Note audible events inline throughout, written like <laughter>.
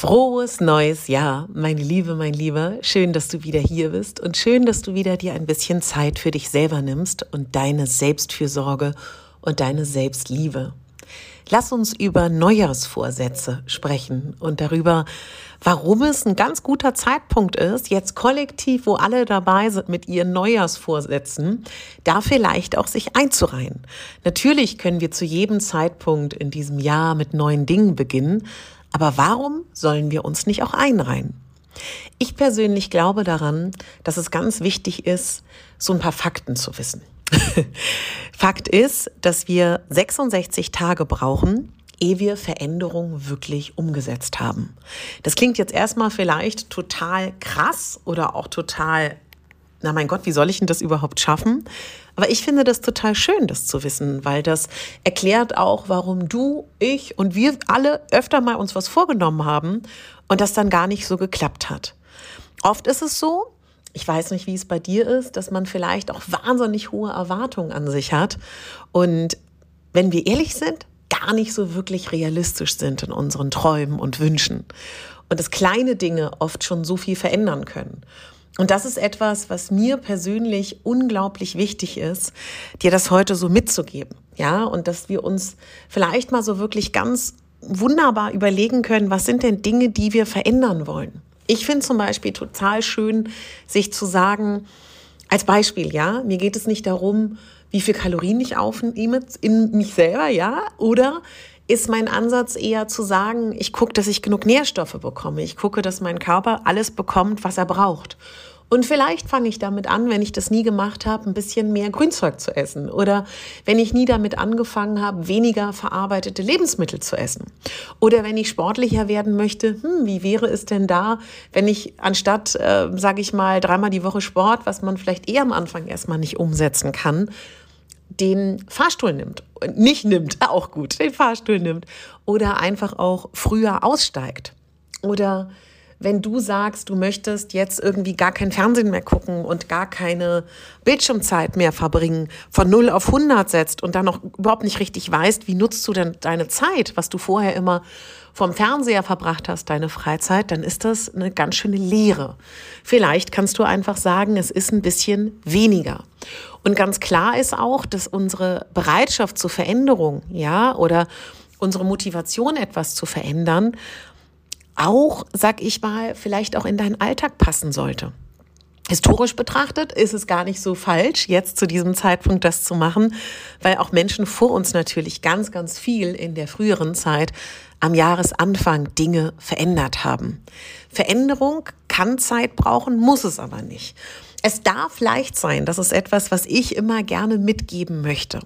Frohes neues Jahr, meine Liebe, mein Lieber. Schön, dass du wieder hier bist und schön, dass du wieder dir ein bisschen Zeit für dich selber nimmst und deine Selbstfürsorge und deine Selbstliebe. Lass uns über Neujahrsvorsätze sprechen und darüber, warum es ein ganz guter Zeitpunkt ist, jetzt kollektiv, wo alle dabei sind mit ihren Neujahrsvorsätzen, da vielleicht auch sich einzureihen. Natürlich können wir zu jedem Zeitpunkt in diesem Jahr mit neuen Dingen beginnen, aber warum sollen wir uns nicht auch einreihen? Ich persönlich glaube daran, dass es ganz wichtig ist, so ein paar Fakten zu wissen. <laughs> Fakt ist, dass wir 66 Tage brauchen, ehe wir Veränderungen wirklich umgesetzt haben. Das klingt jetzt erstmal vielleicht total krass oder auch total na mein Gott, wie soll ich denn das überhaupt schaffen? Aber ich finde das total schön, das zu wissen, weil das erklärt auch, warum du, ich und wir alle öfter mal uns was vorgenommen haben und das dann gar nicht so geklappt hat. Oft ist es so, ich weiß nicht, wie es bei dir ist, dass man vielleicht auch wahnsinnig hohe Erwartungen an sich hat und wenn wir ehrlich sind, gar nicht so wirklich realistisch sind in unseren Träumen und Wünschen und dass kleine Dinge oft schon so viel verändern können. Und das ist etwas, was mir persönlich unglaublich wichtig ist, dir das heute so mitzugeben. Ja, und dass wir uns vielleicht mal so wirklich ganz wunderbar überlegen können, was sind denn Dinge, die wir verändern wollen. Ich finde zum Beispiel total schön, sich zu sagen, als Beispiel, ja, mir geht es nicht darum, wie viel Kalorien ich aufnehme in mich selber, ja, oder ist mein Ansatz eher zu sagen, ich gucke, dass ich genug Nährstoffe bekomme. Ich gucke, dass mein Körper alles bekommt, was er braucht. Und vielleicht fange ich damit an, wenn ich das nie gemacht habe, ein bisschen mehr Grünzeug zu essen. Oder wenn ich nie damit angefangen habe, weniger verarbeitete Lebensmittel zu essen. Oder wenn ich sportlicher werden möchte, hm, wie wäre es denn da, wenn ich anstatt, äh, sage ich mal, dreimal die Woche Sport, was man vielleicht eher am Anfang erstmal nicht umsetzen kann, den Fahrstuhl nimmt. Nicht nimmt, <laughs> auch gut, den Fahrstuhl nimmt. Oder einfach auch früher aussteigt. Oder wenn du sagst, du möchtest jetzt irgendwie gar kein Fernsehen mehr gucken und gar keine Bildschirmzeit mehr verbringen, von 0 auf 100 setzt und dann noch überhaupt nicht richtig weißt, wie nutzt du denn deine Zeit, was du vorher immer vom Fernseher verbracht hast, deine Freizeit, dann ist das eine ganz schöne Lehre. Vielleicht kannst du einfach sagen, es ist ein bisschen weniger. Und ganz klar ist auch, dass unsere Bereitschaft zur Veränderung, ja, oder unsere Motivation, etwas zu verändern, auch, sag ich mal, vielleicht auch in deinen Alltag passen sollte. Historisch betrachtet ist es gar nicht so falsch, jetzt zu diesem Zeitpunkt das zu machen, weil auch Menschen vor uns natürlich ganz, ganz viel in der früheren Zeit am Jahresanfang Dinge verändert haben. Veränderung kann Zeit brauchen, muss es aber nicht. Es darf leicht sein, das ist etwas, was ich immer gerne mitgeben möchte.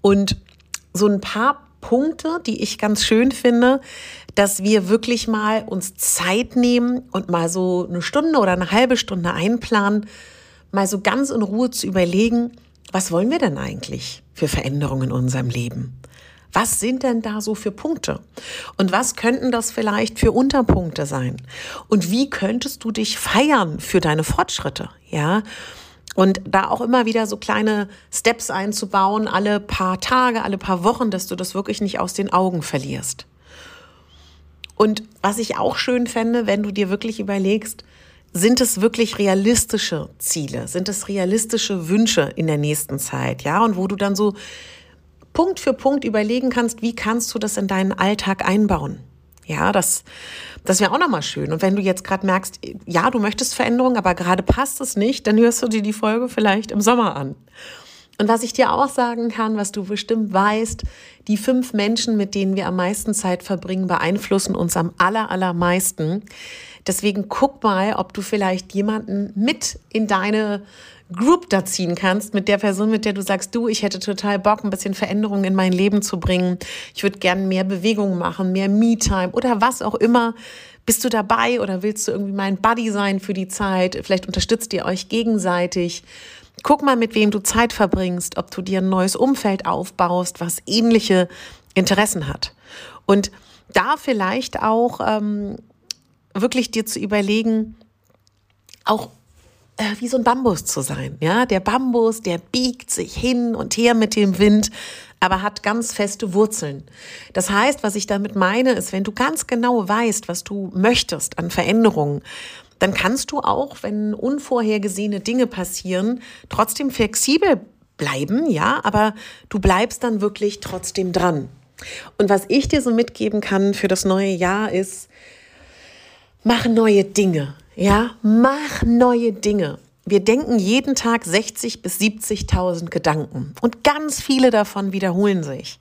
Und so ein paar Punkte, die ich ganz schön finde, dass wir wirklich mal uns Zeit nehmen und mal so eine Stunde oder eine halbe Stunde einplanen, mal so ganz in Ruhe zu überlegen, was wollen wir denn eigentlich für Veränderungen in unserem Leben? Was sind denn da so für Punkte? Und was könnten das vielleicht für Unterpunkte sein? Und wie könntest du dich feiern für deine Fortschritte? Ja? Und da auch immer wieder so kleine Steps einzubauen, alle paar Tage, alle paar Wochen, dass du das wirklich nicht aus den Augen verlierst. Und was ich auch schön fände, wenn du dir wirklich überlegst, sind es wirklich realistische Ziele? Sind es realistische Wünsche in der nächsten Zeit? Ja, und wo du dann so Punkt für Punkt überlegen kannst, wie kannst du das in deinen Alltag einbauen? Ja, das, das wäre auch nochmal schön. Und wenn du jetzt gerade merkst, ja, du möchtest Veränderung, aber gerade passt es nicht, dann hörst du dir die Folge vielleicht im Sommer an. Und was ich dir auch sagen kann, was du bestimmt weißt, die fünf Menschen, mit denen wir am meisten Zeit verbringen, beeinflussen uns am aller, allermeisten. Deswegen guck mal, ob du vielleicht jemanden mit in deine Group da ziehen kannst, mit der Person, mit der du sagst, du, ich hätte total Bock, ein bisschen Veränderung in mein Leben zu bringen. Ich würde gerne mehr Bewegung machen, mehr Me-Time oder was auch immer. Bist du dabei oder willst du irgendwie mein Buddy sein für die Zeit? Vielleicht unterstützt ihr euch gegenseitig. Guck mal, mit wem du Zeit verbringst, ob du dir ein neues Umfeld aufbaust, was ähnliche Interessen hat. Und da vielleicht auch ähm, wirklich dir zu überlegen, auch äh, wie so ein Bambus zu sein. Ja, der Bambus, der biegt sich hin und her mit dem Wind, aber hat ganz feste Wurzeln. Das heißt, was ich damit meine, ist, wenn du ganz genau weißt, was du möchtest an Veränderungen, dann kannst du auch, wenn unvorhergesehene Dinge passieren, trotzdem flexibel bleiben, ja, aber du bleibst dann wirklich trotzdem dran. Und was ich dir so mitgeben kann für das neue Jahr ist, mach neue Dinge, ja, mach neue Dinge. Wir denken jeden Tag 60 bis 70.000 Gedanken und ganz viele davon wiederholen sich.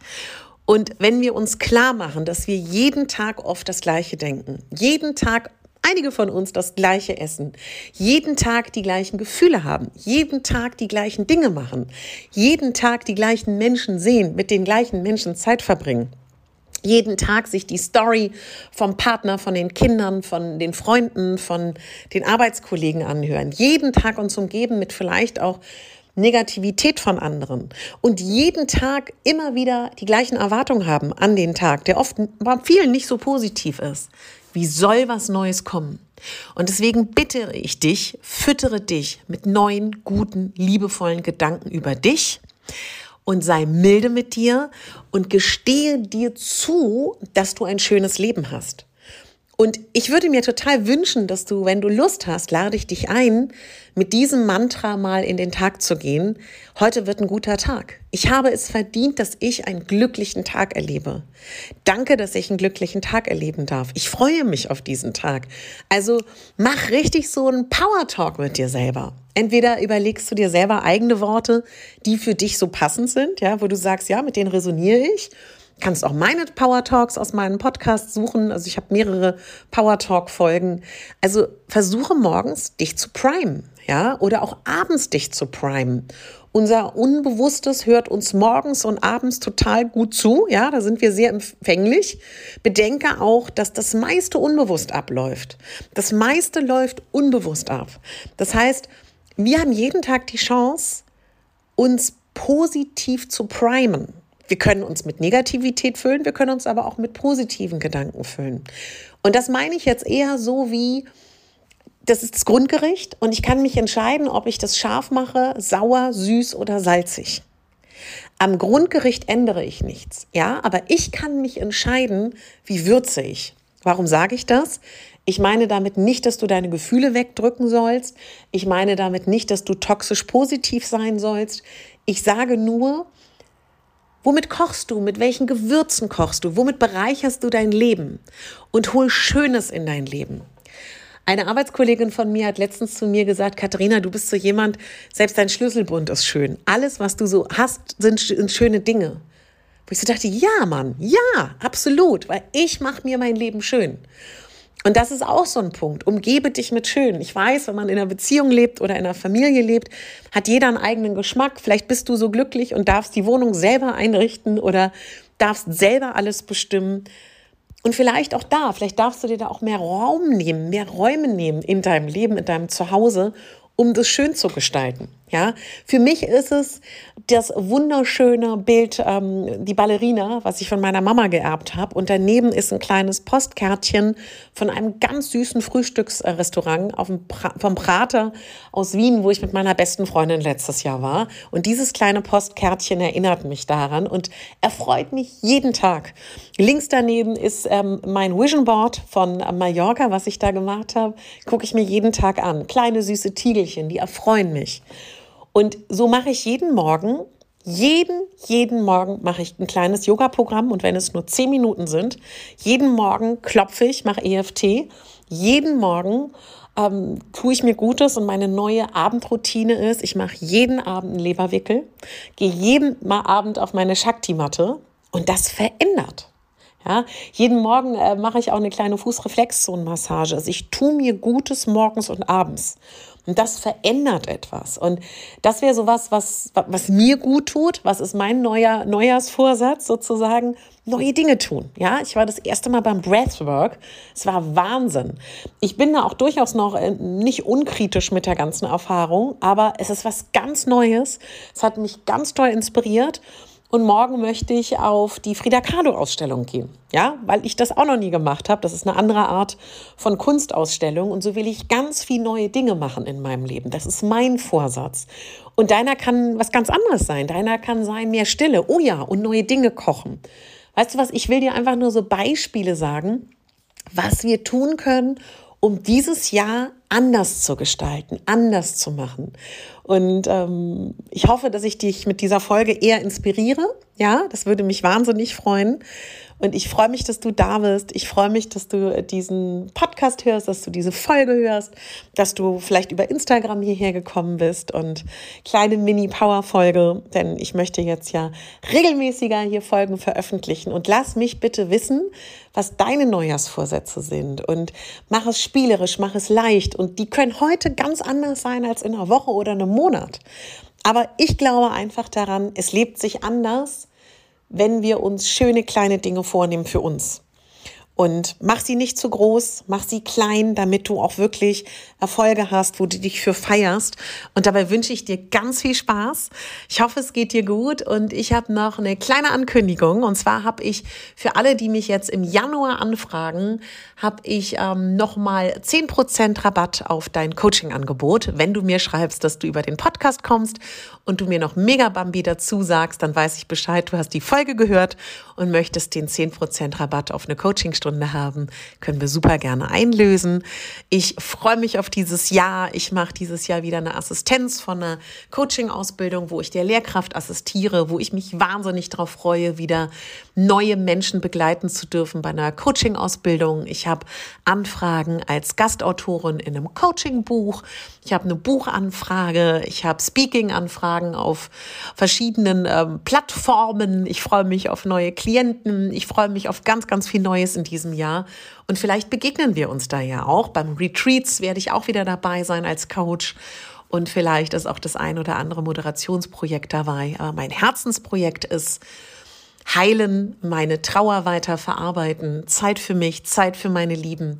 Und wenn wir uns klar machen, dass wir jeden Tag oft das Gleiche denken, jeden Tag einige von uns das gleiche essen, jeden Tag die gleichen Gefühle haben, jeden Tag die gleichen Dinge machen, jeden Tag die gleichen Menschen sehen, mit den gleichen Menschen Zeit verbringen. Jeden Tag sich die Story vom Partner, von den Kindern, von den Freunden, von den Arbeitskollegen anhören. Jeden Tag uns umgeben mit vielleicht auch Negativität von anderen und jeden Tag immer wieder die gleichen Erwartungen haben an den Tag, der oft bei vielen nicht so positiv ist. Wie soll was Neues kommen? Und deswegen bitte ich dich, füttere dich mit neuen, guten, liebevollen Gedanken über dich und sei milde mit dir und gestehe dir zu, dass du ein schönes Leben hast. Und ich würde mir total wünschen, dass du, wenn du Lust hast, lade ich dich ein, mit diesem Mantra mal in den Tag zu gehen. Heute wird ein guter Tag. Ich habe es verdient, dass ich einen glücklichen Tag erlebe. Danke, dass ich einen glücklichen Tag erleben darf. Ich freue mich auf diesen Tag. Also mach richtig so einen Power Talk mit dir selber. Entweder überlegst du dir selber eigene Worte, die für dich so passend sind, ja, wo du sagst, ja, mit denen resoniere ich kannst auch meine Power Talks aus meinem Podcast suchen. Also ich habe mehrere Power Talk Folgen. Also versuche morgens dich zu primen, ja, oder auch abends dich zu primen. Unser Unbewusstes hört uns morgens und abends total gut zu, ja, da sind wir sehr empfänglich. Bedenke auch, dass das meiste unbewusst abläuft. Das meiste läuft unbewusst ab. Das heißt, wir haben jeden Tag die Chance, uns positiv zu primen. Wir können uns mit Negativität füllen, wir können uns aber auch mit positiven Gedanken füllen. Und das meine ich jetzt eher so wie, das ist das Grundgericht und ich kann mich entscheiden, ob ich das scharf mache, sauer, süß oder salzig. Am Grundgericht ändere ich nichts, ja, aber ich kann mich entscheiden, wie würze ich. Warum sage ich das? Ich meine damit nicht, dass du deine Gefühle wegdrücken sollst. Ich meine damit nicht, dass du toxisch positiv sein sollst. Ich sage nur, Womit kochst du? Mit welchen Gewürzen kochst du? Womit bereicherst du dein Leben? Und hol Schönes in dein Leben. Eine Arbeitskollegin von mir hat letztens zu mir gesagt, Katharina, du bist so jemand, selbst dein Schlüsselbund ist schön. Alles, was du so hast, sind, sind schöne Dinge. Wo ich so dachte, ja, Mann, ja, absolut, weil ich mache mir mein Leben schön. Und das ist auch so ein Punkt. Umgebe dich mit Schön. Ich weiß, wenn man in einer Beziehung lebt oder in einer Familie lebt, hat jeder einen eigenen Geschmack. Vielleicht bist du so glücklich und darfst die Wohnung selber einrichten oder darfst selber alles bestimmen. Und vielleicht auch da, vielleicht darfst du dir da auch mehr Raum nehmen, mehr Räume nehmen in deinem Leben, in deinem Zuhause, um das schön zu gestalten. Ja, für mich ist es das wunderschöne Bild, ähm, die Ballerina, was ich von meiner Mama geerbt habe. Und daneben ist ein kleines Postkärtchen von einem ganz süßen Frühstücksrestaurant pra vom Prater aus Wien, wo ich mit meiner besten Freundin letztes Jahr war. Und dieses kleine Postkärtchen erinnert mich daran und erfreut mich jeden Tag. Links daneben ist ähm, mein Vision Board von Mallorca, was ich da gemacht habe. Gucke ich mir jeden Tag an. Kleine süße Tiegelchen, die erfreuen mich. Und so mache ich jeden Morgen, jeden, jeden Morgen mache ich ein kleines Yoga-Programm und wenn es nur zehn Minuten sind, jeden Morgen klopfe ich, mache EFT, jeden Morgen ähm, tue ich mir Gutes und meine neue Abendroutine ist, ich mache jeden Abend einen Leberwickel, gehe jeden Abend auf meine Shakti-Matte und das verändert. Ja, jeden Morgen äh, mache ich auch eine kleine Fußreflexzonenmassage. Also ich tue mir Gutes morgens und abends. Und das verändert etwas. Und das wäre so was, was, was mir gut tut. Was ist mein neuer Neujahrsvorsatz sozusagen? Neue Dinge tun. Ja, ich war das erste Mal beim Breathwork. Es war Wahnsinn. Ich bin da auch durchaus noch äh, nicht unkritisch mit der ganzen Erfahrung, aber es ist was ganz Neues. Es hat mich ganz toll inspiriert. Und morgen möchte ich auf die Frida Kahlo Ausstellung gehen. Ja, weil ich das auch noch nie gemacht habe. Das ist eine andere Art von Kunstausstellung. Und so will ich ganz viel neue Dinge machen in meinem Leben. Das ist mein Vorsatz. Und deiner kann was ganz anderes sein. Deiner kann sein mehr Stille. Oh ja, und neue Dinge kochen. Weißt du was? Ich will dir einfach nur so Beispiele sagen, was wir tun können, um dieses Jahr anders zu gestalten, anders zu machen. Und ähm, ich hoffe, dass ich dich mit dieser Folge eher inspiriere. Ja, das würde mich wahnsinnig freuen. Und ich freue mich, dass du da bist. Ich freue mich, dass du diesen Podcast hörst, dass du diese Folge hörst, dass du vielleicht über Instagram hierher gekommen bist und kleine Mini-Power-Folge, denn ich möchte jetzt ja regelmäßiger hier Folgen veröffentlichen. Und lass mich bitte wissen, was deine Neujahrsvorsätze sind und mach es spielerisch, mach es leicht. Und die können heute ganz anders sein als in einer Woche oder einem Monat. Aber ich glaube einfach daran, es lebt sich anders, wenn wir uns schöne kleine Dinge vornehmen für uns. Und mach sie nicht zu groß, mach sie klein, damit du auch wirklich Erfolge hast, wo du dich für feierst. Und dabei wünsche ich dir ganz viel Spaß. Ich hoffe, es geht dir gut. Und ich habe noch eine kleine Ankündigung. Und zwar habe ich für alle, die mich jetzt im Januar anfragen, habe ich ähm, nochmal 10% Rabatt auf dein Coaching-Angebot. Wenn du mir schreibst, dass du über den Podcast kommst und du mir noch Mega Bambi dazu sagst, dann weiß ich Bescheid, du hast die Folge gehört und möchtest den 10% Rabatt auf eine Coachingstunde haben, können wir super gerne einlösen. Ich freue mich auf dieses Jahr. Ich mache dieses Jahr wieder eine Assistenz von einer Coaching-Ausbildung, wo ich der Lehrkraft assistiere, wo ich mich wahnsinnig darauf freue, wieder neue Menschen begleiten zu dürfen bei einer Coaching-Ausbildung. Ich habe Anfragen als Gastautorin in einem Coaching-Buch. Ich habe eine Buchanfrage. Ich habe Speaking-Anfragen auf verschiedenen ähm, Plattformen. Ich freue mich auf neue Klienten. Ich freue mich auf ganz, ganz viel Neues in diesem Jahr. Und vielleicht begegnen wir uns da ja auch. Beim Retreats werde ich auch wieder dabei sein als Coach. Und vielleicht ist auch das ein oder andere Moderationsprojekt dabei. Aber mein Herzensprojekt ist, heilen, meine Trauer weiter verarbeiten, Zeit für mich, Zeit für meine Lieben,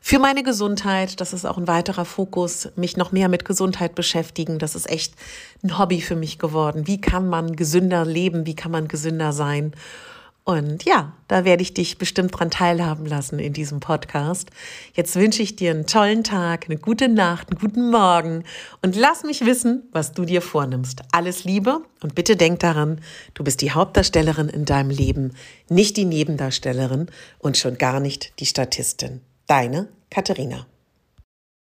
für meine Gesundheit. Das ist auch ein weiterer Fokus, mich noch mehr mit Gesundheit beschäftigen. Das ist echt ein Hobby für mich geworden. Wie kann man gesünder leben? Wie kann man gesünder sein? Und ja, da werde ich dich bestimmt dran teilhaben lassen in diesem Podcast. Jetzt wünsche ich dir einen tollen Tag, eine gute Nacht, einen guten Morgen und lass mich wissen, was du dir vornimmst. Alles Liebe und bitte denk daran, du bist die Hauptdarstellerin in deinem Leben, nicht die Nebendarstellerin und schon gar nicht die Statistin. Deine Katharina.